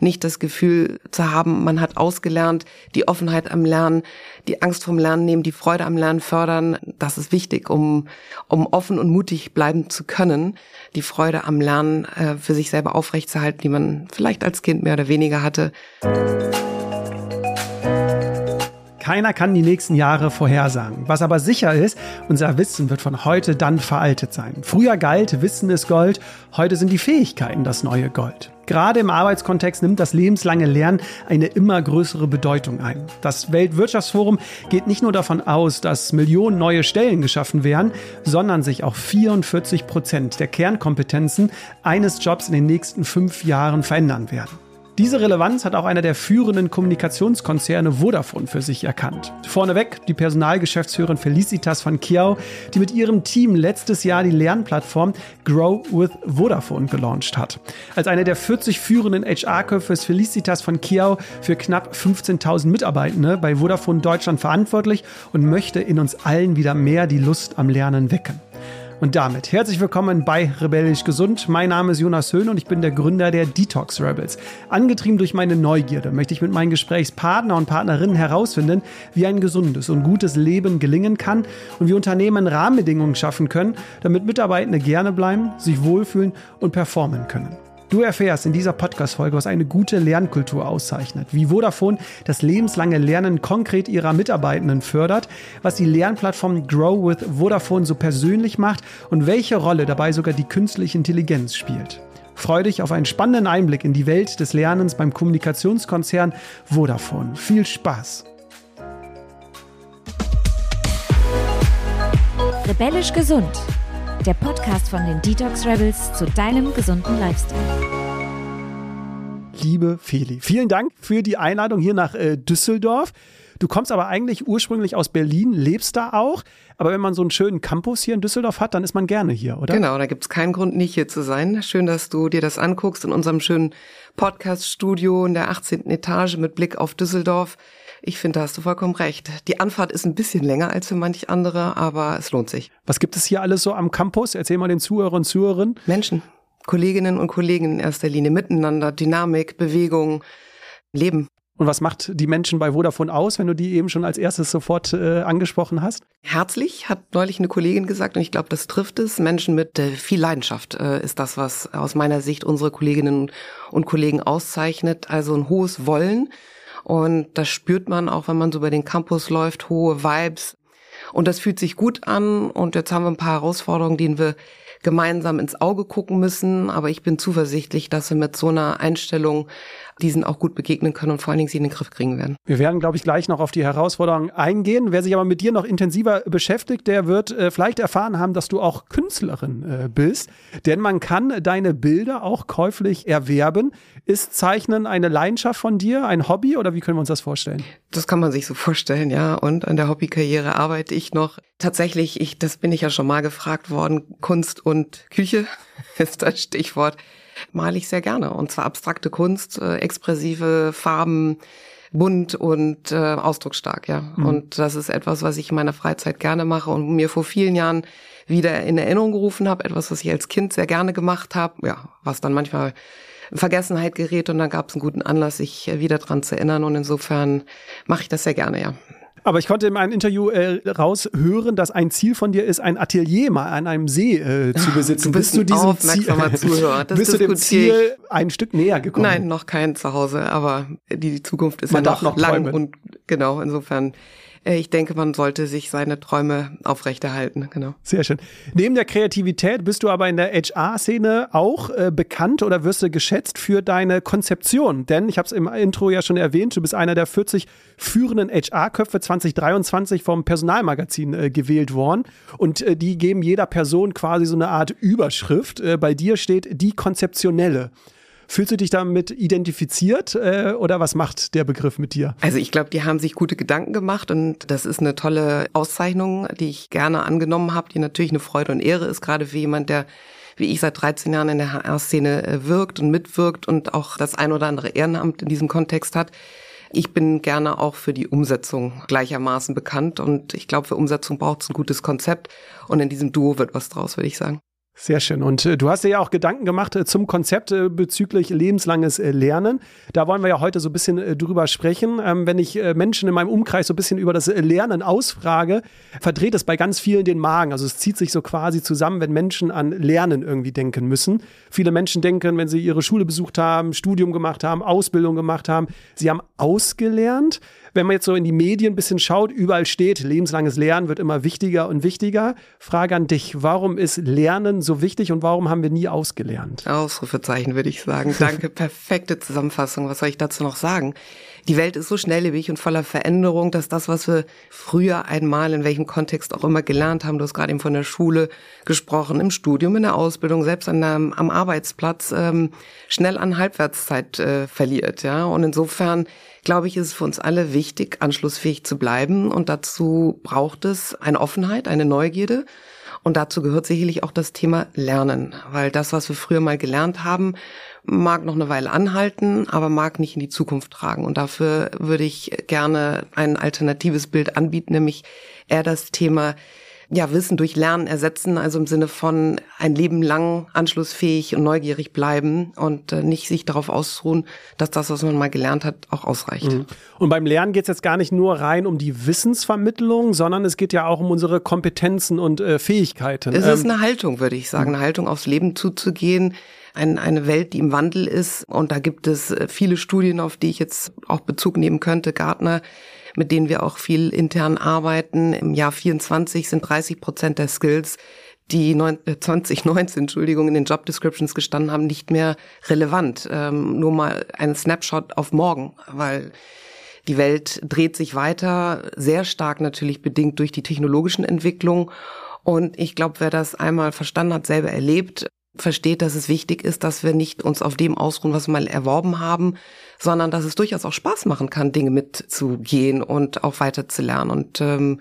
nicht das Gefühl zu haben, man hat ausgelernt, die Offenheit am Lernen, die Angst vom Lernen nehmen, die Freude am Lernen fördern. Das ist wichtig, um, um offen und mutig bleiben zu können, die Freude am Lernen äh, für sich selber aufrechtzuerhalten, die man vielleicht als Kind mehr oder weniger hatte. Keiner kann die nächsten Jahre vorhersagen. Was aber sicher ist, unser Wissen wird von heute dann veraltet sein. Früher galt, Wissen ist Gold, heute sind die Fähigkeiten das neue Gold. Gerade im Arbeitskontext nimmt das lebenslange Lernen eine immer größere Bedeutung ein. Das Weltwirtschaftsforum geht nicht nur davon aus, dass Millionen neue Stellen geschaffen werden, sondern sich auch 44 Prozent der Kernkompetenzen eines Jobs in den nächsten fünf Jahren verändern werden. Diese Relevanz hat auch einer der führenden Kommunikationskonzerne Vodafone für sich erkannt. Vorneweg die Personalgeschäftsführerin Felicitas van Kiau, die mit ihrem Team letztes Jahr die Lernplattform Grow with Vodafone gelauncht hat. Als eine der 40 führenden HR-Köpfe ist Felicitas van Kiau für knapp 15.000 Mitarbeitende bei Vodafone Deutschland verantwortlich und möchte in uns allen wieder mehr die Lust am Lernen wecken. Und damit herzlich willkommen bei Rebellisch Gesund. Mein Name ist Jonas Höhn und ich bin der Gründer der Detox Rebels. Angetrieben durch meine Neugierde möchte ich mit meinen Gesprächspartner und Partnerinnen herausfinden, wie ein gesundes und gutes Leben gelingen kann und wie Unternehmen Rahmenbedingungen schaffen können, damit Mitarbeitende gerne bleiben, sich wohlfühlen und performen können. Du erfährst in dieser Podcast-Folge, was eine gute Lernkultur auszeichnet, wie Vodafone das lebenslange Lernen konkret ihrer Mitarbeitenden fördert, was die Lernplattform Grow with Vodafone so persönlich macht und welche Rolle dabei sogar die künstliche Intelligenz spielt. Freue dich auf einen spannenden Einblick in die Welt des Lernens beim Kommunikationskonzern Vodafone. Viel Spaß! Rebellisch gesund der Podcast von den Detox Rebels zu deinem gesunden Lifestyle. Liebe Feli, vielen Dank für die Einladung hier nach äh, Düsseldorf. Du kommst aber eigentlich ursprünglich aus Berlin, lebst da auch. Aber wenn man so einen schönen Campus hier in Düsseldorf hat, dann ist man gerne hier, oder? Genau, da gibt es keinen Grund, nicht hier zu sein. Schön, dass du dir das anguckst in unserem schönen Podcast-Studio in der 18. Etage mit Blick auf Düsseldorf. Ich finde, da hast du vollkommen recht. Die Anfahrt ist ein bisschen länger als für manch andere, aber es lohnt sich. Was gibt es hier alles so am Campus? Erzähl mal den Zuhörern und Zuhörern. Menschen, Kolleginnen und Kollegen in erster Linie, miteinander, Dynamik, Bewegung, Leben. Und was macht die Menschen bei Vodafone aus, wenn du die eben schon als erstes sofort äh, angesprochen hast? Herzlich, hat neulich eine Kollegin gesagt, und ich glaube, das trifft es. Menschen mit äh, viel Leidenschaft äh, ist das, was aus meiner Sicht unsere Kolleginnen und Kollegen auszeichnet. Also ein hohes Wollen und das spürt man auch, wenn man so über den Campus läuft, hohe Vibes. Und das fühlt sich gut an. Und jetzt haben wir ein paar Herausforderungen, denen wir gemeinsam ins Auge gucken müssen. Aber ich bin zuversichtlich, dass wir mit so einer Einstellung diesen auch gut begegnen können und vor allen Dingen sie in den Griff kriegen werden. Wir werden, glaube ich, gleich noch auf die Herausforderungen eingehen. Wer sich aber mit dir noch intensiver beschäftigt, der wird äh, vielleicht erfahren haben, dass du auch Künstlerin äh, bist. Denn man kann deine Bilder auch käuflich erwerben. Ist Zeichnen eine Leidenschaft von dir, ein Hobby oder wie können wir uns das vorstellen? Das kann man sich so vorstellen, ja. Und an der Hobbykarriere arbeite ich noch. Tatsächlich, ich, das bin ich ja schon mal gefragt worden, Kunst und Küche ist das Stichwort male ich sehr gerne. Und zwar abstrakte Kunst, äh, expressive Farben, bunt und äh, ausdrucksstark, ja. Mhm. Und das ist etwas, was ich in meiner Freizeit gerne mache und mir vor vielen Jahren wieder in Erinnerung gerufen habe, etwas, was ich als Kind sehr gerne gemacht habe, ja, was dann manchmal in Vergessenheit gerät und dann gab es einen guten Anlass, sich äh, wieder dran zu erinnern und insofern mache ich das sehr gerne, ja. Aber ich konnte in meinem Interview äh, raushören, dass ein Ziel von dir ist, ein Atelier mal an einem See äh, zu besitzen. Du bist, bist du diesem Ziel, Zuhörer. Das bist du dem Ziel ein Stück näher gekommen? Nein, noch kein Zuhause, aber die Zukunft ist Man ja noch, noch lang träumen. und genau, insofern ich denke, man sollte sich seine Träume aufrechterhalten. Genau. Sehr schön. Neben der Kreativität bist du aber in der HR-Szene auch äh, bekannt oder wirst du geschätzt für deine Konzeption. Denn ich habe es im Intro ja schon erwähnt, du bist einer der 40 führenden HR-Köpfe 2023 vom Personalmagazin äh, gewählt worden. Und äh, die geben jeder Person quasi so eine Art Überschrift. Äh, bei dir steht die Konzeptionelle. Fühlst du dich damit identifiziert äh, oder was macht der Begriff mit dir? Also ich glaube, die haben sich gute Gedanken gemacht und das ist eine tolle Auszeichnung, die ich gerne angenommen habe, die natürlich eine Freude und Ehre ist, gerade für jemand, der wie ich seit 13 Jahren in der HR-Szene äh, wirkt und mitwirkt und auch das ein oder andere Ehrenamt in diesem Kontext hat. Ich bin gerne auch für die Umsetzung gleichermaßen bekannt und ich glaube, für Umsetzung braucht es ein gutes Konzept und in diesem Duo wird was draus, würde ich sagen. Sehr schön. Und äh, du hast dir ja auch Gedanken gemacht äh, zum Konzept äh, bezüglich lebenslanges äh, Lernen. Da wollen wir ja heute so ein bisschen äh, drüber sprechen. Ähm, wenn ich äh, Menschen in meinem Umkreis so ein bisschen über das Lernen ausfrage, verdreht es bei ganz vielen den Magen. Also es zieht sich so quasi zusammen, wenn Menschen an Lernen irgendwie denken müssen. Viele Menschen denken, wenn sie ihre Schule besucht haben, Studium gemacht haben, Ausbildung gemacht haben, sie haben ausgelernt wenn man jetzt so in die Medien ein bisschen schaut, überall steht, lebenslanges Lernen wird immer wichtiger und wichtiger. Frage an dich, warum ist Lernen so wichtig und warum haben wir nie ausgelernt? Ausrufezeichen würde ich sagen. Danke, perfekte Zusammenfassung. Was soll ich dazu noch sagen? Die Welt ist so schnelllebig und voller Veränderung, dass das, was wir früher einmal in welchem Kontext auch immer gelernt haben, du hast gerade eben von der Schule gesprochen, im Studium, in der Ausbildung, selbst an der, am Arbeitsplatz, ähm, schnell an Halbwertszeit äh, verliert. Ja, und insofern glaube ich, ist es für uns alle wichtig, anschlussfähig zu bleiben. Und dazu braucht es eine Offenheit, eine Neugierde. Und dazu gehört sicherlich auch das Thema Lernen, weil das, was wir früher mal gelernt haben, mag noch eine Weile anhalten, aber mag nicht in die Zukunft tragen. Und dafür würde ich gerne ein alternatives Bild anbieten, nämlich eher das Thema ja, Wissen durch Lernen ersetzen, also im Sinne von ein Leben lang anschlussfähig und neugierig bleiben und äh, nicht sich darauf ausruhen, dass das, was man mal gelernt hat, auch ausreicht. Mhm. Und beim Lernen geht es jetzt gar nicht nur rein um die Wissensvermittlung, sondern es geht ja auch um unsere Kompetenzen und äh, Fähigkeiten. Es ähm, ist eine Haltung, würde ich sagen, eine Haltung aufs Leben zuzugehen, ein, eine Welt, die im Wandel ist. Und da gibt es äh, viele Studien, auf die ich jetzt auch Bezug nehmen könnte. Gartner mit denen wir auch viel intern arbeiten. Im Jahr 24 sind 30 Prozent der Skills, die 2019, äh, Entschuldigung, in den Job Descriptions gestanden haben, nicht mehr relevant. Ähm, nur mal ein Snapshot auf morgen, weil die Welt dreht sich weiter, sehr stark natürlich bedingt durch die technologischen Entwicklungen. Und ich glaube, wer das einmal verstanden hat, selber erlebt, versteht, dass es wichtig ist, dass wir nicht uns auf dem ausruhen, was wir mal erworben haben, sondern dass es durchaus auch Spaß machen kann, Dinge mitzugehen und auch weiterzulernen. Und ähm,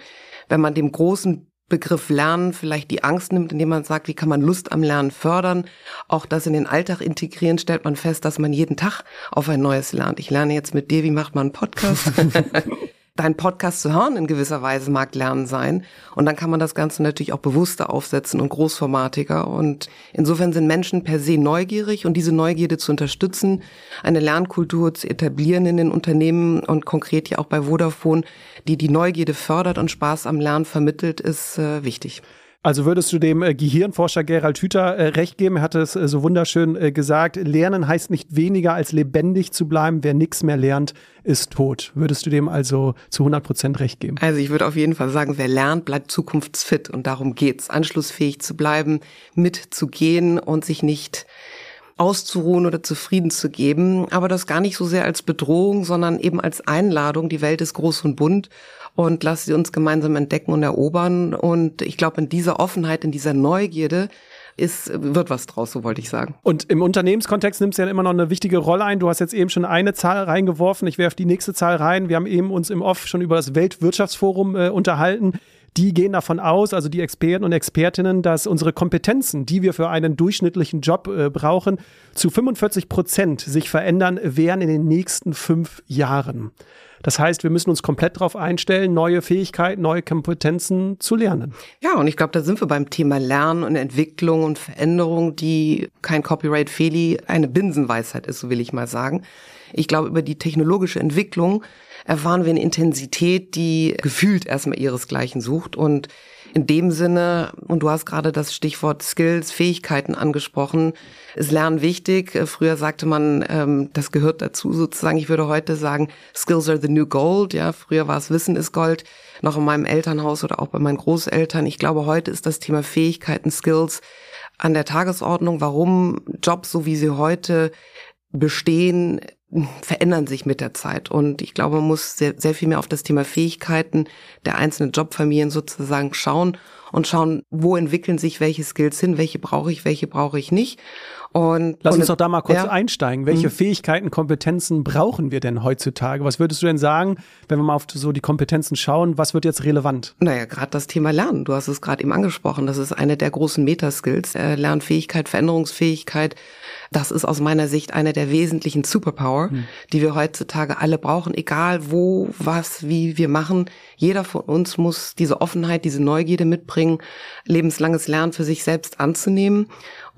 wenn man dem großen Begriff Lernen vielleicht die Angst nimmt, indem man sagt, wie kann man Lust am Lernen fördern, auch das in den Alltag integrieren, stellt man fest, dass man jeden Tag auf ein neues lernt. Ich lerne jetzt mit dir, wie macht man einen Podcast? dein Podcast zu hören in gewisser Weise mag Lernen sein. Und dann kann man das Ganze natürlich auch bewusster aufsetzen und großformatiger. Und insofern sind Menschen per se neugierig und diese Neugierde zu unterstützen, eine Lernkultur zu etablieren in den Unternehmen und konkret ja auch bei Vodafone, die die Neugierde fördert und Spaß am Lernen vermittelt, ist äh, wichtig. Also würdest du dem äh, Gehirnforscher Gerald Hüther äh, recht geben? Er hat es äh, so wunderschön gesagt. Lernen heißt nicht weniger als lebendig zu bleiben. Wer nichts mehr lernt, ist tot. Würdest du dem also zu 100 Prozent recht geben? Also ich würde auf jeden Fall sagen, wer lernt, bleibt zukunftsfit. Und darum geht's, anschlussfähig zu bleiben, mitzugehen und sich nicht auszuruhen oder zufrieden zu geben. Aber das gar nicht so sehr als Bedrohung, sondern eben als Einladung. Die Welt ist groß und bunt und lass sie uns gemeinsam entdecken und erobern. Und ich glaube, in dieser Offenheit, in dieser Neugierde ist, wird was draus, so wollte ich sagen. Und im Unternehmenskontext nimmst du ja immer noch eine wichtige Rolle ein. Du hast jetzt eben schon eine Zahl reingeworfen. Ich werfe die nächste Zahl rein. Wir haben eben uns im Off schon über das Weltwirtschaftsforum äh, unterhalten. Die gehen davon aus, also die Experten und Expertinnen, dass unsere Kompetenzen, die wir für einen durchschnittlichen Job äh, brauchen, zu 45 Prozent sich verändern werden in den nächsten fünf Jahren. Das heißt, wir müssen uns komplett darauf einstellen, neue Fähigkeiten, neue Kompetenzen zu lernen. Ja, und ich glaube, da sind wir beim Thema Lernen und Entwicklung und Veränderung, die kein Copyright Feli eine Binsenweisheit ist, so will ich mal sagen. Ich glaube, über die technologische Entwicklung erfahren wir eine Intensität, die gefühlt erstmal ihresgleichen sucht und in dem Sinne, und du hast gerade das Stichwort Skills, Fähigkeiten angesprochen, ist Lernen wichtig. Früher sagte man, ähm, das gehört dazu sozusagen. Ich würde heute sagen, Skills are the new gold. Ja, früher war es Wissen ist Gold. Noch in meinem Elternhaus oder auch bei meinen Großeltern. Ich glaube, heute ist das Thema Fähigkeiten, Skills an der Tagesordnung. Warum Jobs, so wie sie heute bestehen, verändern sich mit der Zeit. Und ich glaube, man muss sehr, sehr viel mehr auf das Thema Fähigkeiten der einzelnen Jobfamilien sozusagen schauen und schauen, wo entwickeln sich welche Skills hin, welche brauche ich, welche brauche ich nicht. Und, Lass und uns doch da mal kurz ja. einsteigen. Welche mhm. Fähigkeiten, Kompetenzen brauchen wir denn heutzutage? Was würdest du denn sagen, wenn wir mal auf so die Kompetenzen schauen, was wird jetzt relevant? Naja, gerade das Thema Lernen. Du hast es gerade eben angesprochen. Das ist eine der großen Metaskills. Äh, Lernfähigkeit, Veränderungsfähigkeit. Das ist aus meiner Sicht eine der wesentlichen Superpower, mhm. die wir heutzutage alle brauchen, egal wo, was, wie wir machen. Jeder von uns muss diese Offenheit, diese Neugierde mitbringen bringen, lebenslanges Lernen für sich selbst anzunehmen.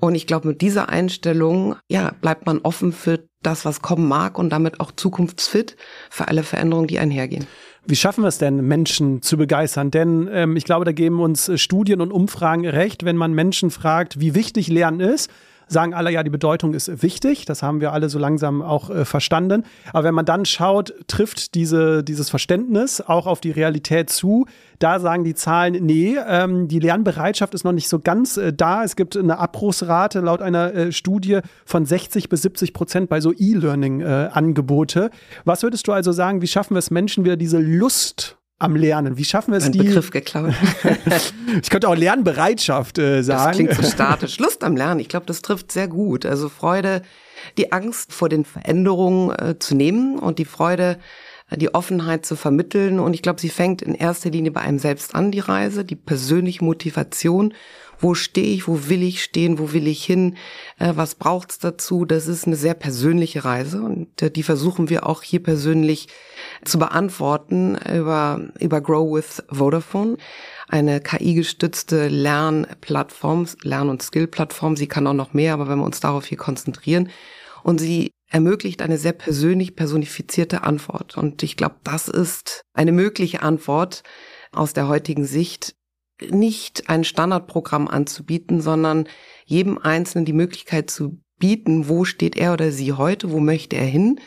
Und ich glaube, mit dieser Einstellung, ja, bleibt man offen für das, was kommen mag und damit auch zukunftsfit für alle Veränderungen, die einhergehen. Wie schaffen wir es denn, Menschen zu begeistern? Denn ähm, ich glaube, da geben uns Studien und Umfragen recht, wenn man Menschen fragt, wie wichtig Lernen ist sagen alle, ja, die Bedeutung ist wichtig. Das haben wir alle so langsam auch äh, verstanden. Aber wenn man dann schaut, trifft diese, dieses Verständnis auch auf die Realität zu. Da sagen die Zahlen, nee, ähm, die Lernbereitschaft ist noch nicht so ganz äh, da. Es gibt eine Abbruchsrate laut einer äh, Studie von 60 bis 70 Prozent bei so E-Learning-Angebote. Äh, Was würdest du also sagen, wie schaffen wir es Menschen wieder diese Lust am Lernen. Wie schaffen wir es, die... Begriff geklaut. ich könnte auch Lernbereitschaft äh, sagen. Das klingt so statisch. Lust am Lernen, ich glaube, das trifft sehr gut. Also Freude, die Angst vor den Veränderungen äh, zu nehmen und die Freude, die Offenheit zu vermitteln. Und ich glaube, sie fängt in erster Linie bei einem selbst an, die Reise, die persönliche Motivation wo stehe ich, wo will ich stehen, wo will ich hin, äh, was braucht's dazu. Das ist eine sehr persönliche Reise und äh, die versuchen wir auch hier persönlich zu beantworten über, über Grow with Vodafone eine KI-gestützte Lernplattform, Lern- und Skill-Plattform. Sie kann auch noch mehr, aber wenn wir uns darauf hier konzentrieren. Und sie ermöglicht eine sehr persönlich personifizierte Antwort. Und ich glaube, das ist eine mögliche Antwort aus der heutigen Sicht, nicht ein Standardprogramm anzubieten, sondern jedem Einzelnen die Möglichkeit zu bieten, wo steht er oder sie heute, wo möchte er hin,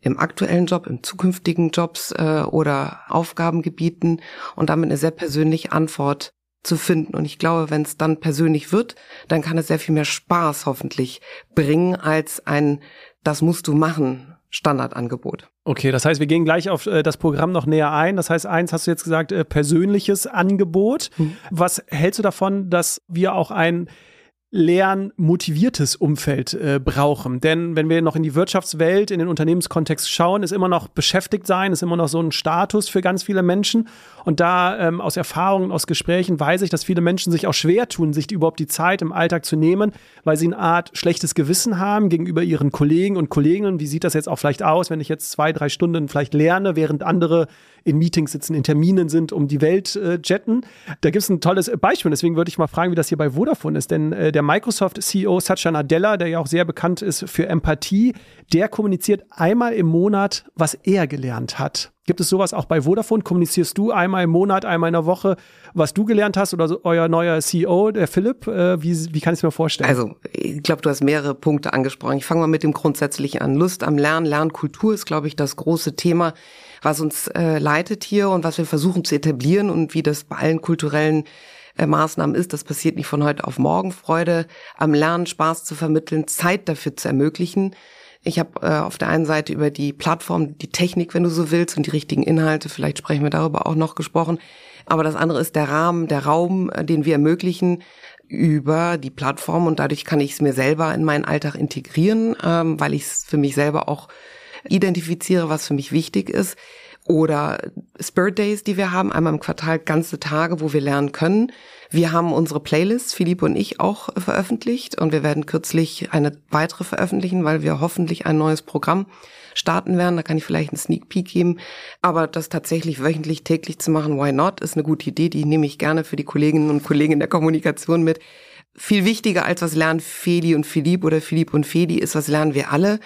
im aktuellen Job, im zukünftigen Jobs äh, oder Aufgabengebieten und damit eine sehr persönliche Antwort zu finden. Und ich glaube, wenn es dann persönlich wird, dann kann es sehr viel mehr Spaß hoffentlich bringen als ein, das musst du machen Standardangebot. Okay, das heißt, wir gehen gleich auf äh, das Programm noch näher ein. Das heißt, eins hast du jetzt gesagt, äh, persönliches Angebot. Mhm. Was hältst du davon, dass wir auch ein lernmotiviertes Umfeld äh, brauchen. Denn wenn wir noch in die Wirtschaftswelt, in den Unternehmenskontext schauen, ist immer noch beschäftigt sein, ist immer noch so ein Status für ganz viele Menschen. Und da ähm, aus Erfahrungen, aus Gesprächen weiß ich, dass viele Menschen sich auch schwer tun, sich überhaupt die Zeit im Alltag zu nehmen, weil sie eine Art schlechtes Gewissen haben gegenüber ihren Kollegen und Kolleginnen. Wie sieht das jetzt auch vielleicht aus, wenn ich jetzt zwei, drei Stunden vielleicht lerne, während andere in Meetings sitzen, in Terminen sind, um die Welt äh, jetten. Da gibt es ein tolles Beispiel. Deswegen würde ich mal fragen, wie das hier bei Vodafone ist. Denn äh, der Microsoft-CEO Satya Nadella, der ja auch sehr bekannt ist für Empathie, der kommuniziert einmal im Monat, was er gelernt hat. Gibt es sowas auch bei Vodafone? Kommunizierst du einmal im Monat, einmal in der Woche, was du gelernt hast oder euer neuer CEO, der Philipp? Äh, wie, wie kann ich es mir vorstellen? Also, ich glaube, du hast mehrere Punkte angesprochen. Ich fange mal mit dem Grundsätzlichen an. Lust am Lernen, Lernkultur ist, glaube ich, das große Thema was uns äh, leitet hier und was wir versuchen zu etablieren und wie das bei allen kulturellen äh, Maßnahmen ist. Das passiert nicht von heute auf morgen. Freude am Lernen, Spaß zu vermitteln, Zeit dafür zu ermöglichen. Ich habe äh, auf der einen Seite über die Plattform, die Technik, wenn du so willst, und die richtigen Inhalte, vielleicht sprechen wir darüber auch noch gesprochen. Aber das andere ist der Rahmen, der Raum, äh, den wir ermöglichen über die Plattform und dadurch kann ich es mir selber in meinen Alltag integrieren, ähm, weil ich es für mich selber auch identifiziere, was für mich wichtig ist. Oder Spirit Days, die wir haben, einmal im Quartal ganze Tage, wo wir lernen können. Wir haben unsere Playlist, Philipp und ich, auch veröffentlicht und wir werden kürzlich eine weitere veröffentlichen, weil wir hoffentlich ein neues Programm starten werden. Da kann ich vielleicht einen Sneak Peek geben. Aber das tatsächlich wöchentlich, täglich zu machen, why not, ist eine gute Idee. Die nehme ich gerne für die Kolleginnen und Kollegen in der Kommunikation mit. Viel wichtiger als was lernen Feli und Philipp oder Philipp und Feli ist, was lernen wir alle.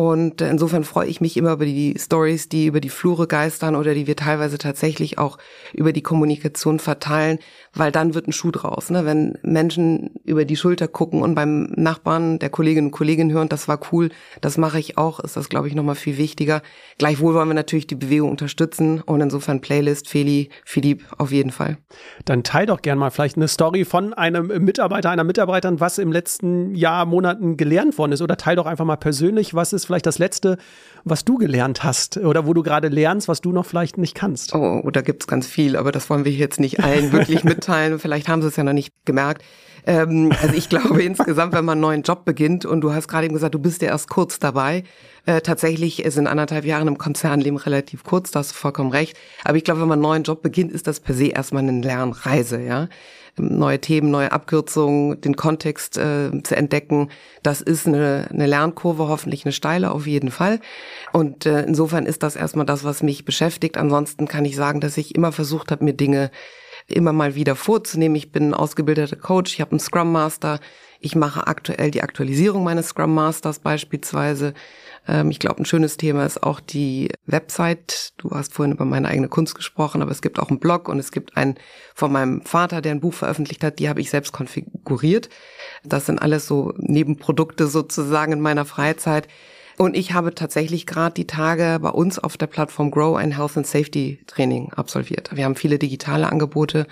Und insofern freue ich mich immer über die Stories, die über die Flure geistern oder die wir teilweise tatsächlich auch über die Kommunikation verteilen, weil dann wird ein Schuh draus. Ne? Wenn Menschen über die Schulter gucken und beim Nachbarn der Kolleginnen und Kollegen hören, das war cool, das mache ich auch, ist das, glaube ich, nochmal viel wichtiger. Gleichwohl wollen wir natürlich die Bewegung unterstützen und insofern Playlist, Feli, Philipp auf jeden Fall. Dann teil doch gern mal vielleicht eine Story von einem Mitarbeiter, einer Mitarbeiterin, was im letzten Jahr, Monaten gelernt worden ist oder teil doch einfach mal persönlich, was ist vielleicht das Letzte, was du gelernt hast oder wo du gerade lernst, was du noch vielleicht nicht kannst? Oh, da gibt's ganz viel, aber das wollen wir jetzt nicht allen wirklich mitteilen. Vielleicht haben sie es ja noch nicht gemerkt. Ähm, also ich glaube insgesamt, wenn man einen neuen Job beginnt und du hast gerade eben gesagt, du bist ja erst kurz dabei. Äh, tatsächlich sind anderthalb Jahre im Konzernleben relativ kurz, da hast du vollkommen recht. Aber ich glaube, wenn man einen neuen Job beginnt, ist das per se erstmal eine Lernreise, ja neue Themen, neue Abkürzungen, den Kontext äh, zu entdecken. Das ist eine, eine Lernkurve, hoffentlich eine steile auf jeden Fall. Und äh, insofern ist das erstmal das, was mich beschäftigt. Ansonsten kann ich sagen, dass ich immer versucht habe, mir Dinge immer mal wieder vorzunehmen. Ich bin ausgebildeter Coach, ich habe einen Scrum Master, ich mache aktuell die Aktualisierung meines Scrum Masters beispielsweise. Ähm, ich glaube, ein schönes Thema ist auch die Website. Du hast vorhin über meine eigene Kunst gesprochen, aber es gibt auch einen Blog und es gibt einen von meinem Vater, der ein Buch veröffentlicht hat, die habe ich selbst konfiguriert. Das sind alles so Nebenprodukte sozusagen in meiner Freizeit. Und ich habe tatsächlich gerade die Tage bei uns auf der Plattform Grow ein Health and Safety Training absolviert. Wir haben viele digitale Angebote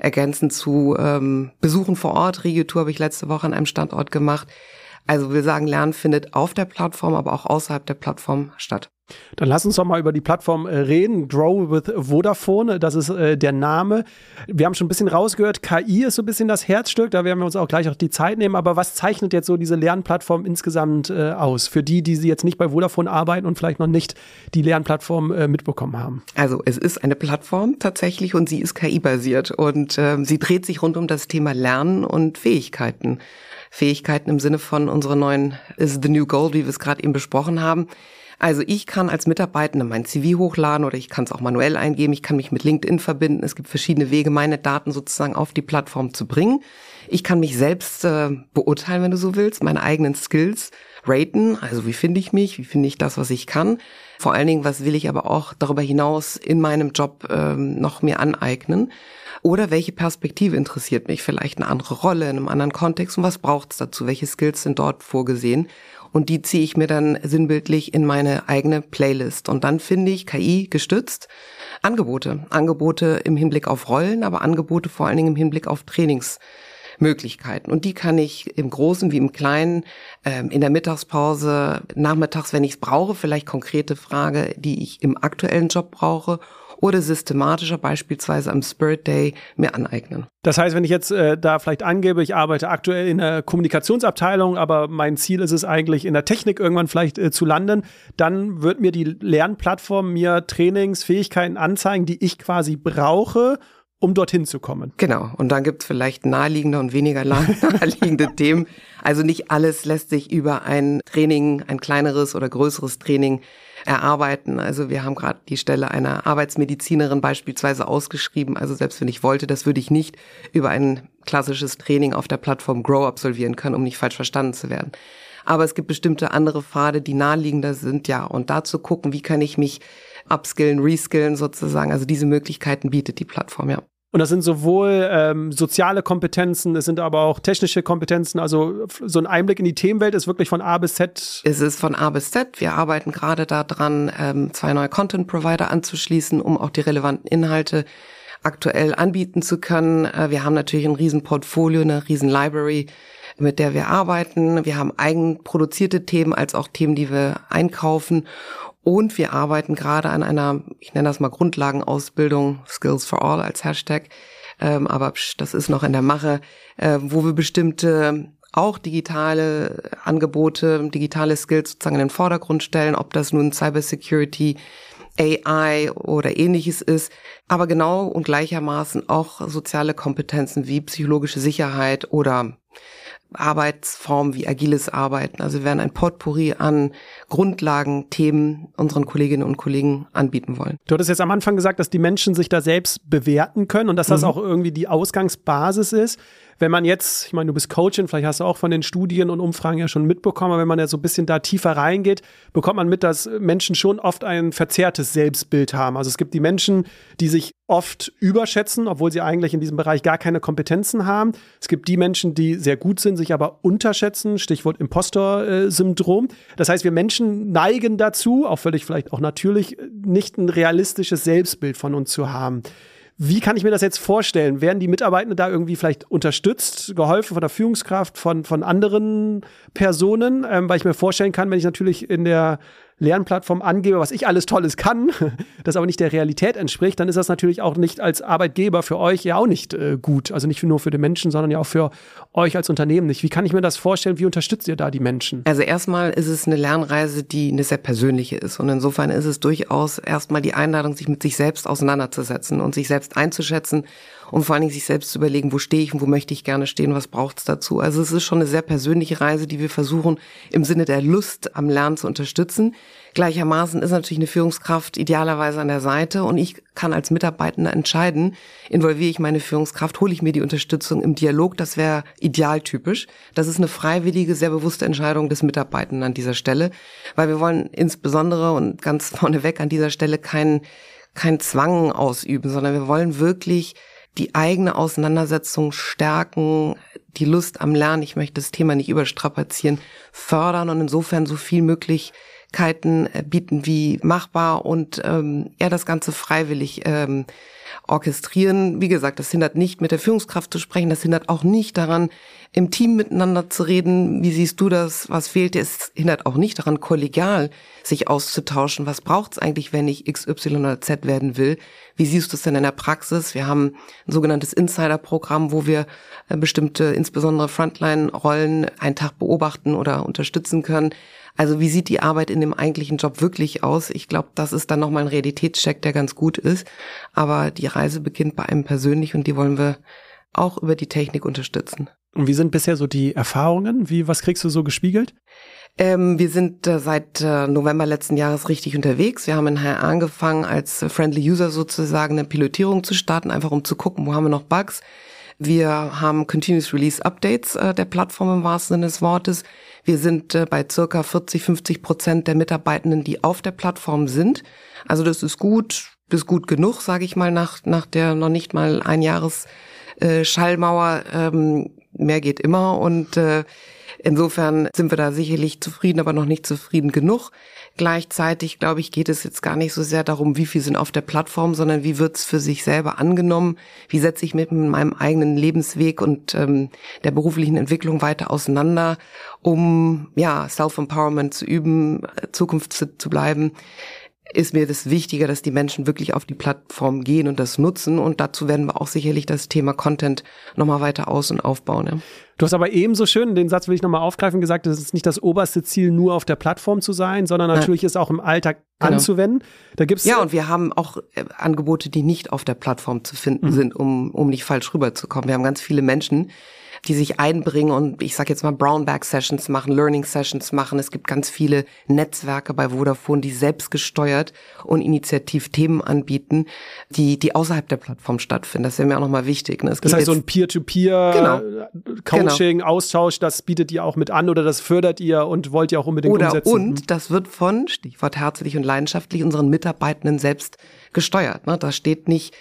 ergänzend zu ähm, Besuchen vor Ort. Regio-Tour habe ich letzte Woche an einem Standort gemacht. Also wir sagen, Lernen findet auf der Plattform, aber auch außerhalb der Plattform statt. Dann lass uns doch mal über die Plattform äh, reden. Grow with Vodafone, das ist äh, der Name. Wir haben schon ein bisschen rausgehört, KI ist so ein bisschen das Herzstück, da werden wir uns auch gleich auch die Zeit nehmen. Aber was zeichnet jetzt so diese Lernplattform insgesamt äh, aus? Für die, die sie jetzt nicht bei Vodafone arbeiten und vielleicht noch nicht die Lernplattform äh, mitbekommen haben. Also es ist eine Plattform tatsächlich und sie ist KI-basiert und äh, sie dreht sich rund um das Thema Lernen und Fähigkeiten. Fähigkeiten im Sinne von unserer neuen is the new goal, wie wir es gerade eben besprochen haben. Also ich kann als Mitarbeitende mein CV hochladen oder ich kann es auch manuell eingeben. Ich kann mich mit LinkedIn verbinden. Es gibt verschiedene Wege, meine Daten sozusagen auf die Plattform zu bringen. Ich kann mich selbst äh, beurteilen, wenn du so willst, meine eigenen Skills raten. Also wie finde ich mich? Wie finde ich das, was ich kann? Vor allen Dingen, was will ich aber auch darüber hinaus in meinem Job ähm, noch mir aneignen? Oder welche Perspektive interessiert mich? Vielleicht eine andere Rolle in einem anderen Kontext und was braucht es dazu? Welche Skills sind dort vorgesehen? Und die ziehe ich mir dann sinnbildlich in meine eigene Playlist. Und dann finde ich KI gestützt Angebote. Angebote im Hinblick auf Rollen, aber Angebote vor allen Dingen im Hinblick auf Trainingsmöglichkeiten. Und die kann ich im Großen wie im Kleinen, ähm, in der Mittagspause, nachmittags, wenn ich es brauche, vielleicht konkrete Frage, die ich im aktuellen Job brauche oder systematischer beispielsweise am Spirit Day mir aneignen. Das heißt, wenn ich jetzt äh, da vielleicht angebe, ich arbeite aktuell in der Kommunikationsabteilung, aber mein Ziel ist es eigentlich in der Technik irgendwann vielleicht äh, zu landen, dann wird mir die Lernplattform mir Trainings, Fähigkeiten anzeigen, die ich quasi brauche, um dorthin zu kommen. Genau. Und dann gibt es vielleicht naheliegende und weniger naheliegende Themen. Also nicht alles lässt sich über ein Training, ein kleineres oder größeres Training erarbeiten. Also wir haben gerade die Stelle einer Arbeitsmedizinerin beispielsweise ausgeschrieben. Also selbst wenn ich wollte, das würde ich nicht über ein klassisches Training auf der Plattform Grow absolvieren können, um nicht falsch verstanden zu werden. Aber es gibt bestimmte andere Pfade, die naheliegender sind, ja. Und dazu gucken, wie kann ich mich upskillen, reskillen sozusagen. Also diese Möglichkeiten bietet die Plattform, ja. Und das sind sowohl ähm, soziale Kompetenzen, es sind aber auch technische Kompetenzen. Also so ein Einblick in die Themenwelt ist wirklich von A bis Z. Es ist von A bis Z. Wir arbeiten gerade daran, ähm, zwei neue Content-Provider anzuschließen, um auch die relevanten Inhalte aktuell anbieten zu können. Äh, wir haben natürlich ein riesen Portfolio, eine riesen Library, mit der wir arbeiten. Wir haben eigenproduzierte Themen als auch Themen, die wir einkaufen. Und wir arbeiten gerade an einer, ich nenne das mal Grundlagenausbildung, Skills for All als Hashtag, ähm, aber psch, das ist noch in der Mache, äh, wo wir bestimmte auch digitale Angebote, digitale Skills sozusagen in den Vordergrund stellen, ob das nun Cybersecurity, AI oder ähnliches ist, aber genau und gleichermaßen auch soziale Kompetenzen wie psychologische Sicherheit oder Arbeitsformen wie agiles Arbeiten. Also wir werden ein Potpourri an Grundlagen, Themen unseren Kolleginnen und Kollegen anbieten wollen. Du hattest jetzt am Anfang gesagt, dass die Menschen sich da selbst bewerten können und dass das mhm. auch irgendwie die Ausgangsbasis ist wenn man jetzt, ich meine, du bist Coachin, vielleicht hast du auch von den Studien und Umfragen ja schon mitbekommen, aber wenn man ja so ein bisschen da tiefer reingeht, bekommt man mit, dass Menschen schon oft ein verzerrtes Selbstbild haben. Also es gibt die Menschen, die sich oft überschätzen, obwohl sie eigentlich in diesem Bereich gar keine Kompetenzen haben. Es gibt die Menschen, die sehr gut sind, sich aber unterschätzen, Stichwort Impostor-Syndrom. Das heißt, wir Menschen neigen dazu, auch völlig vielleicht auch natürlich, nicht ein realistisches Selbstbild von uns zu haben. Wie kann ich mir das jetzt vorstellen? Werden die Mitarbeitenden da irgendwie vielleicht unterstützt, geholfen von der Führungskraft, von, von anderen Personen? Ähm, weil ich mir vorstellen kann, wenn ich natürlich in der Lernplattform angebe, was ich alles Tolles kann, das aber nicht der Realität entspricht, dann ist das natürlich auch nicht als Arbeitgeber für euch ja auch nicht äh, gut. Also nicht nur für den Menschen, sondern ja auch für euch als Unternehmen nicht. Wie kann ich mir das vorstellen? Wie unterstützt ihr da die Menschen? Also erstmal ist es eine Lernreise, die eine sehr persönliche ist. Und insofern ist es durchaus erstmal die Einladung, sich mit sich selbst auseinanderzusetzen und sich selbst einzuschätzen und vor allen Dingen sich selbst zu überlegen, wo stehe ich und wo möchte ich gerne stehen, was braucht es dazu. Also es ist schon eine sehr persönliche Reise, die wir versuchen im Sinne der Lust am Lernen zu unterstützen. Gleichermaßen ist natürlich eine Führungskraft idealerweise an der Seite und ich kann als Mitarbeitender entscheiden, involviere ich meine Führungskraft, hole ich mir die Unterstützung im Dialog, das wäre idealtypisch. Das ist eine freiwillige, sehr bewusste Entscheidung des Mitarbeitenden an dieser Stelle, weil wir wollen insbesondere und ganz vorneweg an dieser Stelle keinen kein Zwang ausüben, sondern wir wollen wirklich die eigene Auseinandersetzung stärken, die Lust am Lernen, ich möchte das Thema nicht überstrapazieren, fördern und insofern so viel möglich Möglichkeiten äh, bieten wie machbar und ähm, eher das Ganze freiwillig ähm, orchestrieren. Wie gesagt, das hindert nicht, mit der Führungskraft zu sprechen, das hindert auch nicht daran, im Team miteinander zu reden. Wie siehst du das? Was fehlt dir? Es hindert auch nicht daran, kollegial sich auszutauschen. Was braucht es eigentlich, wenn ich X, Y oder Z werden will? Wie siehst du es denn in der Praxis? Wir haben ein sogenanntes Insider-Programm, wo wir äh, bestimmte, insbesondere Frontline-Rollen einen Tag beobachten oder unterstützen können. Also wie sieht die Arbeit in dem eigentlichen Job wirklich aus? Ich glaube, das ist dann nochmal ein Realitätscheck, der ganz gut ist. Aber die Reise beginnt bei einem persönlich und die wollen wir auch über die Technik unterstützen. Und wie sind bisher so die Erfahrungen? Wie, was kriegst du so gespiegelt? Ähm, wir sind äh, seit äh, November letzten Jahres richtig unterwegs. Wir haben in HR angefangen, als Friendly User sozusagen eine Pilotierung zu starten, einfach um zu gucken, wo haben wir noch Bugs. Wir haben Continuous Release Updates äh, der Plattform im wahrsten Sinne des Wortes. Wir sind äh, bei circa 40, 50 Prozent der Mitarbeitenden, die auf der Plattform sind. Also das ist gut, das ist gut genug, sage ich mal, nach, nach der noch nicht mal ein Jahres äh, Schallmauer. Ähm, mehr geht immer und äh, insofern sind wir da sicherlich zufrieden, aber noch nicht zufrieden genug. Gleichzeitig, glaube ich, geht es jetzt gar nicht so sehr darum, wie viel sind auf der Plattform, sondern wie wird's für sich selber angenommen, wie setze ich mit meinem eigenen Lebensweg und ähm, der beruflichen Entwicklung weiter auseinander, um ja Self-Empowerment zu üben, Zukunft zu, zu bleiben ist mir das wichtiger, dass die Menschen wirklich auf die Plattform gehen und das nutzen. Und dazu werden wir auch sicherlich das Thema Content nochmal weiter aus- und aufbauen. Ja. Du hast aber ebenso schön, den Satz will ich nochmal aufgreifen, gesagt, es ist nicht das oberste Ziel, nur auf der Plattform zu sein, sondern natürlich ja. ist auch im Alltag genau. anzuwenden. Da gibt's ja, und wir haben auch äh, Angebote, die nicht auf der Plattform zu finden mhm. sind, um, um nicht falsch rüberzukommen. Wir haben ganz viele Menschen, die sich einbringen und ich sage jetzt mal Brownback Sessions machen, Learning Sessions machen. Es gibt ganz viele Netzwerke bei Vodafone, die selbst gesteuert und initiativ Themen anbieten, die die außerhalb der Plattform stattfinden. Das wäre mir auch nochmal wichtig. Ne? das heißt so ein Peer-to-Peer genau. Coaching, genau. Austausch, das bietet ihr auch mit an oder das fördert ihr und wollt ihr auch unbedingt oder umsetzen? Und das wird von Stichwort herzlich und leidenschaftlich unseren Mitarbeitenden selbst gesteuert. Ne? Da steht nicht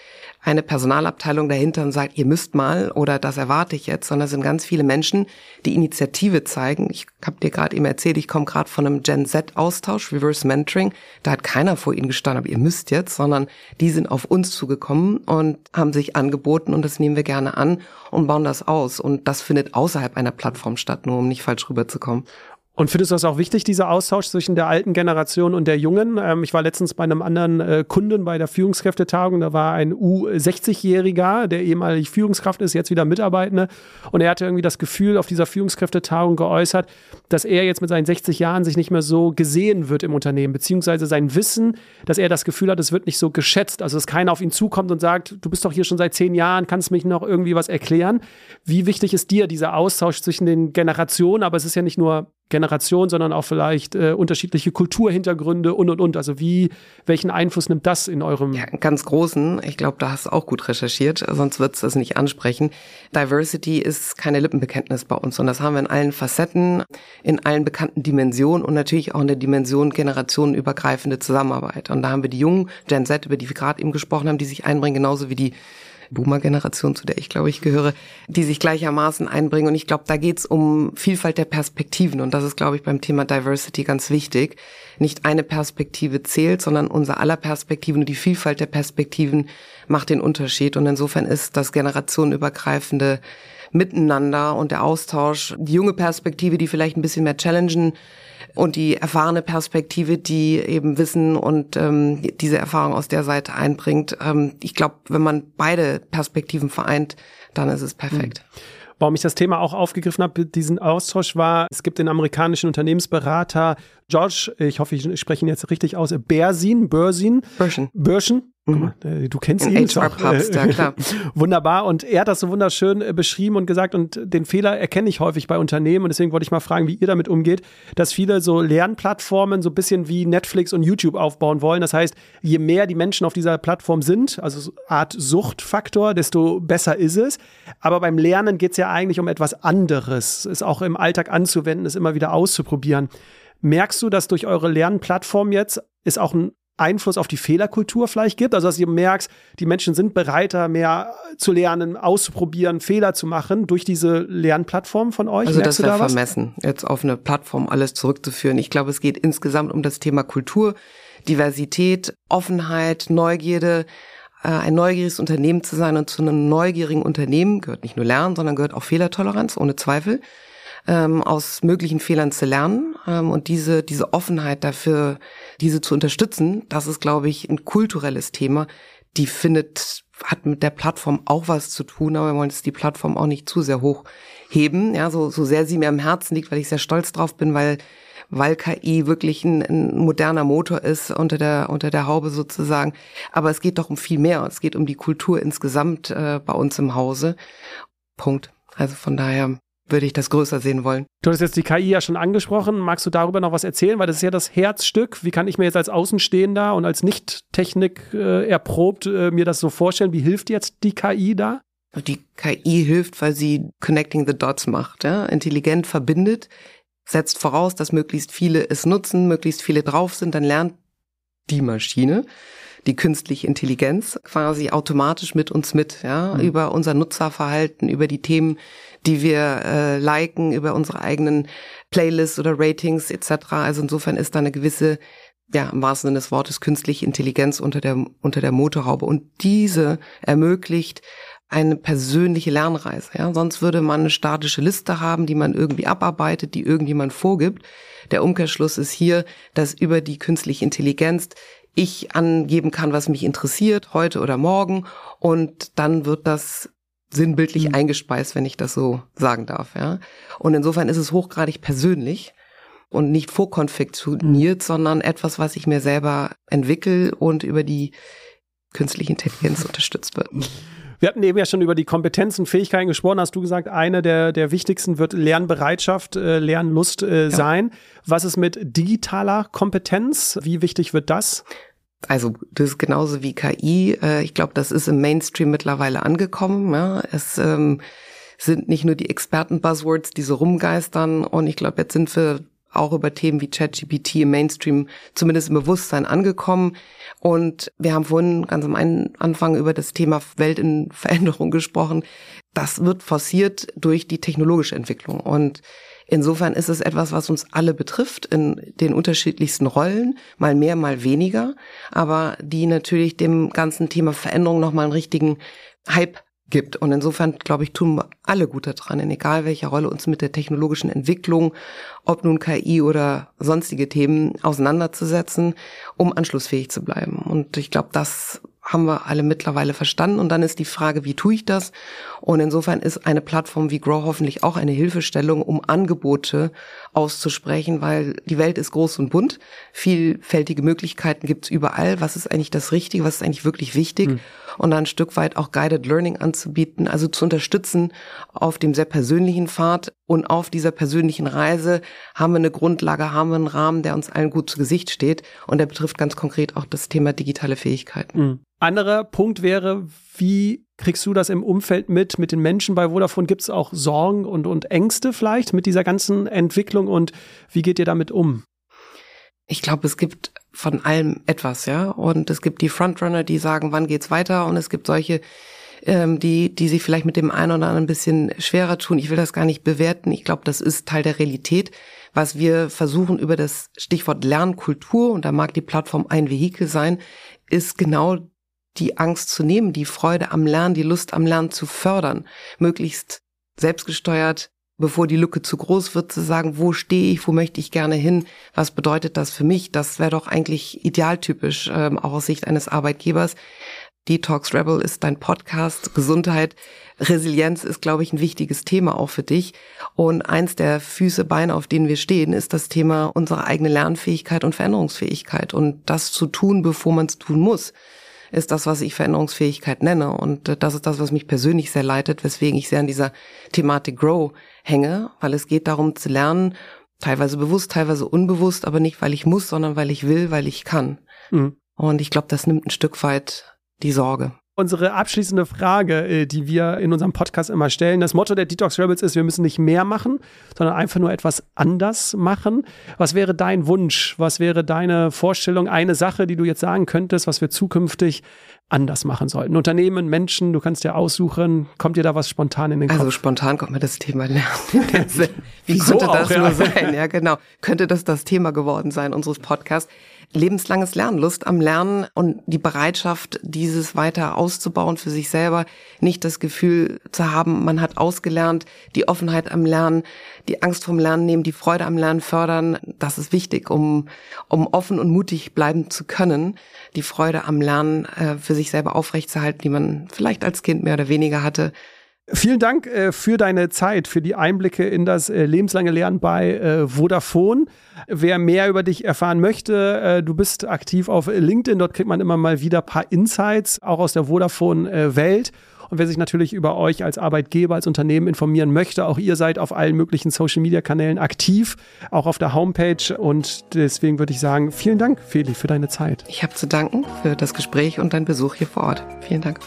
eine Personalabteilung dahinter und sagt, ihr müsst mal oder das erwarte ich jetzt, sondern es sind ganz viele Menschen, die Initiative zeigen. Ich habe dir gerade eben erzählt, ich komme gerade von einem Gen Z-Austausch, Reverse Mentoring. Da hat keiner vor ihnen gestanden, aber ihr müsst jetzt, sondern die sind auf uns zugekommen und haben sich angeboten und das nehmen wir gerne an und bauen das aus. Und das findet außerhalb einer Plattform statt, nur um nicht falsch rüberzukommen. Und findest du das auch wichtig, dieser Austausch zwischen der alten Generation und der jungen? Ähm, ich war letztens bei einem anderen äh, Kunden bei der Führungskräftetagung, da war ein U60-Jähriger, der ehemalig Führungskraft ist, jetzt wieder Mitarbeitende. Und er hatte irgendwie das Gefühl auf dieser Führungskräftetagung geäußert, dass er jetzt mit seinen 60 Jahren sich nicht mehr so gesehen wird im Unternehmen, beziehungsweise sein Wissen, dass er das Gefühl hat, es wird nicht so geschätzt. Also dass keiner auf ihn zukommt und sagt, du bist doch hier schon seit zehn Jahren, kannst mich noch irgendwie was erklären. Wie wichtig ist dir dieser Austausch zwischen den Generationen? Aber es ist ja nicht nur Generation, sondern auch vielleicht äh, unterschiedliche Kulturhintergründe und und und. Also wie, welchen Einfluss nimmt das in eurem? Ja, ganz großen. Ich glaube, da hast du auch gut recherchiert, sonst wird es das nicht ansprechen. Diversity ist keine Lippenbekenntnis bei uns und das haben wir in allen Facetten, in allen bekannten Dimensionen und natürlich auch in der Dimension generationenübergreifende Zusammenarbeit. Und da haben wir die jungen Gen Z, über die wir gerade eben gesprochen haben, die sich einbringen, genauso wie die Boomer-Generation, zu der ich glaube ich gehöre, die sich gleichermaßen einbringen. Und ich glaube, da geht es um Vielfalt der Perspektiven. Und das ist, glaube ich, beim Thema Diversity ganz wichtig. Nicht eine Perspektive zählt, sondern unser aller Perspektiven und die Vielfalt der Perspektiven macht den Unterschied. Und insofern ist das generationenübergreifende Miteinander und der Austausch, die junge Perspektive, die vielleicht ein bisschen mehr challengen und die erfahrene Perspektive, die eben Wissen und ähm, diese Erfahrung aus der Seite einbringt. Ähm, ich glaube, wenn man beide Perspektiven vereint, dann ist es perfekt. Mhm. Warum ich das Thema auch aufgegriffen habe, diesen Austausch war, es gibt den amerikanischen Unternehmensberater George, ich hoffe, ich spreche ihn jetzt richtig aus, Bersin, Börsin, Börschen. Börschen, Mal, äh, du kennst ihn HR Papst, ja klar. Wunderbar. Und er hat das so wunderschön äh, beschrieben und gesagt, und den Fehler erkenne ich häufig bei Unternehmen. Und deswegen wollte ich mal fragen, wie ihr damit umgeht, dass viele so Lernplattformen so ein bisschen wie Netflix und YouTube aufbauen wollen. Das heißt, je mehr die Menschen auf dieser Plattform sind, also so Art Suchtfaktor, desto besser ist es. Aber beim Lernen geht es ja eigentlich um etwas anderes, es auch im Alltag anzuwenden, es immer wieder auszuprobieren. Merkst du, dass durch eure Lernplattform jetzt ist auch ein Einfluss auf die Fehlerkultur vielleicht gibt? Also, dass ihr merkst, die Menschen sind bereiter, mehr zu lernen, auszuprobieren, Fehler zu machen durch diese Lernplattform von euch? Also, Merkst das wäre da vermessen, jetzt auf eine Plattform alles zurückzuführen. Ich glaube, es geht insgesamt um das Thema Kultur, Diversität, Offenheit, Neugierde, äh, ein neugieriges Unternehmen zu sein und zu einem neugierigen Unternehmen gehört nicht nur Lernen, sondern gehört auch Fehlertoleranz, ohne Zweifel ähm, aus möglichen Fehlern zu lernen ähm, und diese, diese Offenheit dafür, diese zu unterstützen, das ist, glaube ich, ein kulturelles Thema. Die findet, hat mit der Plattform auch was zu tun, aber wir wollen jetzt die Plattform auch nicht zu sehr hochheben, ja, so, so sehr sie mir am Herzen liegt, weil ich sehr stolz drauf bin, weil weil KI wirklich ein, ein, moderner Motor ist unter der unter der Haube sozusagen. Aber es geht doch um viel mehr. Es geht um die Kultur insgesamt äh, bei uns im Hause. Punkt. Also von daher würde ich das größer sehen wollen. Du hast jetzt die KI ja schon angesprochen. Magst du darüber noch was erzählen? Weil das ist ja das Herzstück. Wie kann ich mir jetzt als Außenstehender und als Nicht-Technik äh, erprobt äh, mir das so vorstellen? Wie hilft jetzt die KI da? Die KI hilft, weil sie Connecting the Dots macht, ja? intelligent verbindet, setzt voraus, dass möglichst viele es nutzen, möglichst viele drauf sind, dann lernt die Maschine die künstliche Intelligenz quasi automatisch mit uns mit, ja, mhm. über unser Nutzerverhalten, über die Themen, die wir äh, liken, über unsere eigenen Playlists oder Ratings etc. Also insofern ist da eine gewisse ja, im wahrsten Sinne des Wortes künstliche Intelligenz unter der, unter der Motorhaube. Und diese ermöglicht eine persönliche Lernreise. Ja? Sonst würde man eine statische Liste haben, die man irgendwie abarbeitet, die irgendjemand vorgibt. Der Umkehrschluss ist hier, dass über die künstliche Intelligenz ich angeben kann, was mich interessiert, heute oder morgen. Und dann wird das sinnbildlich mhm. eingespeist, wenn ich das so sagen darf. Ja? Und insofern ist es hochgradig persönlich und nicht vorkonfektioniert, mhm. sondern etwas, was ich mir selber entwickle und über die künstliche Intelligenz unterstützt wird. Wir hatten eben ja schon über die Kompetenzen, Fähigkeiten gesprochen. Hast du gesagt, eine der, der wichtigsten wird Lernbereitschaft, äh, Lernlust äh, ja. sein. Was ist mit digitaler Kompetenz? Wie wichtig wird das? Also das ist genauso wie KI. Äh, ich glaube, das ist im Mainstream mittlerweile angekommen. Ja. Es ähm, sind nicht nur die Experten-Buzzwords, die so rumgeistern. Und ich glaube, jetzt sind wir auch über Themen wie ChatGPT im Mainstream zumindest im Bewusstsein angekommen. Und wir haben vorhin ganz am Anfang über das Thema Welt in Veränderung gesprochen. Das wird forciert durch die technologische Entwicklung. Und insofern ist es etwas, was uns alle betrifft, in den unterschiedlichsten Rollen, mal mehr, mal weniger, aber die natürlich dem ganzen Thema Veränderung nochmal einen richtigen Hype gibt. Und insofern, glaube ich, tun wir alle gut daran, in egal welcher Rolle uns mit der technologischen Entwicklung, ob nun KI oder sonstige Themen auseinanderzusetzen, um anschlussfähig zu bleiben. Und ich glaube, das haben wir alle mittlerweile verstanden. Und dann ist die Frage, wie tue ich das? Und insofern ist eine Plattform wie Grow hoffentlich auch eine Hilfestellung, um Angebote auszusprechen, weil die Welt ist groß und bunt. Vielfältige Möglichkeiten gibt's überall. Was ist eigentlich das Richtige? Was ist eigentlich wirklich wichtig? Mhm. Und dann ein Stück weit auch Guided Learning anzubieten, also zu unterstützen auf dem sehr persönlichen Pfad. Und auf dieser persönlichen Reise haben wir eine Grundlage, haben wir einen Rahmen, der uns allen gut zu Gesicht steht. Und der betrifft ganz konkret auch das Thema digitale Fähigkeiten. Mhm. Anderer Punkt wäre, wie kriegst du das im Umfeld mit? Mit den Menschen bei Vodafone gibt es auch Sorgen und, und Ängste vielleicht mit dieser ganzen Entwicklung und wie geht ihr damit um? Ich glaube, es gibt von allem etwas, ja. Und es gibt die Frontrunner, die sagen, wann geht's weiter? Und es gibt solche, ähm, die, die sich vielleicht mit dem einen oder anderen ein bisschen schwerer tun. Ich will das gar nicht bewerten. Ich glaube, das ist Teil der Realität. Was wir versuchen über das Stichwort Lernkultur, und da mag die Plattform ein Vehikel sein, ist genau die Angst zu nehmen, die Freude am Lernen, die Lust am Lernen zu fördern, möglichst selbstgesteuert, bevor die Lücke zu groß wird, zu sagen, wo stehe ich, wo möchte ich gerne hin, was bedeutet das für mich? Das wäre doch eigentlich idealtypisch, ähm, auch aus Sicht eines Arbeitgebers. Detox Rebel ist dein Podcast, Gesundheit, Resilienz ist, glaube ich, ein wichtiges Thema auch für dich. Und eins der Füße, Beine, auf denen wir stehen, ist das Thema unsere eigene Lernfähigkeit und Veränderungsfähigkeit und das zu tun, bevor man es tun muss ist das, was ich Veränderungsfähigkeit nenne. Und äh, das ist das, was mich persönlich sehr leitet, weswegen ich sehr an dieser Thematik Grow hänge, weil es geht darum zu lernen, teilweise bewusst, teilweise unbewusst, aber nicht, weil ich muss, sondern weil ich will, weil ich kann. Mhm. Und ich glaube, das nimmt ein Stück weit die Sorge. Unsere abschließende Frage, äh, die wir in unserem Podcast immer stellen, das Motto der Detox Rebels ist, wir müssen nicht mehr machen, sondern einfach nur etwas anders machen. Was wäre dein Wunsch? Was wäre deine Vorstellung? Eine Sache, die du jetzt sagen könntest, was wir zukünftig anders machen sollten? Unternehmen, Menschen, du kannst dir aussuchen. Kommt dir da was spontan in den also Kopf? Also spontan kommt mir das Thema Lernen in den Sinn. Wie könnte das auch, nur ja. sein? Ja, genau. Könnte das das Thema geworden sein unseres Podcasts? Lebenslanges Lernen, Lust am Lernen und die Bereitschaft, dieses weiter auszubauen für sich selber, nicht das Gefühl zu haben, man hat ausgelernt, die Offenheit am Lernen, die Angst vom Lernen nehmen, die Freude am Lernen fördern, das ist wichtig, um, um offen und mutig bleiben zu können, die Freude am Lernen äh, für sich selber aufrechtzuerhalten, die man vielleicht als Kind mehr oder weniger hatte, Vielen Dank äh, für deine Zeit, für die Einblicke in das äh, lebenslange Lernen bei äh, Vodafone. Wer mehr über dich erfahren möchte, äh, du bist aktiv auf LinkedIn, dort kriegt man immer mal wieder ein paar Insights, auch aus der Vodafone-Welt. Und wer sich natürlich über euch als Arbeitgeber, als Unternehmen informieren möchte, auch ihr seid auf allen möglichen Social-Media-Kanälen aktiv, auch auf der Homepage. Und deswegen würde ich sagen, vielen Dank, Feli, für deine Zeit. Ich habe zu danken für das Gespräch und deinen Besuch hier vor Ort. Vielen Dank.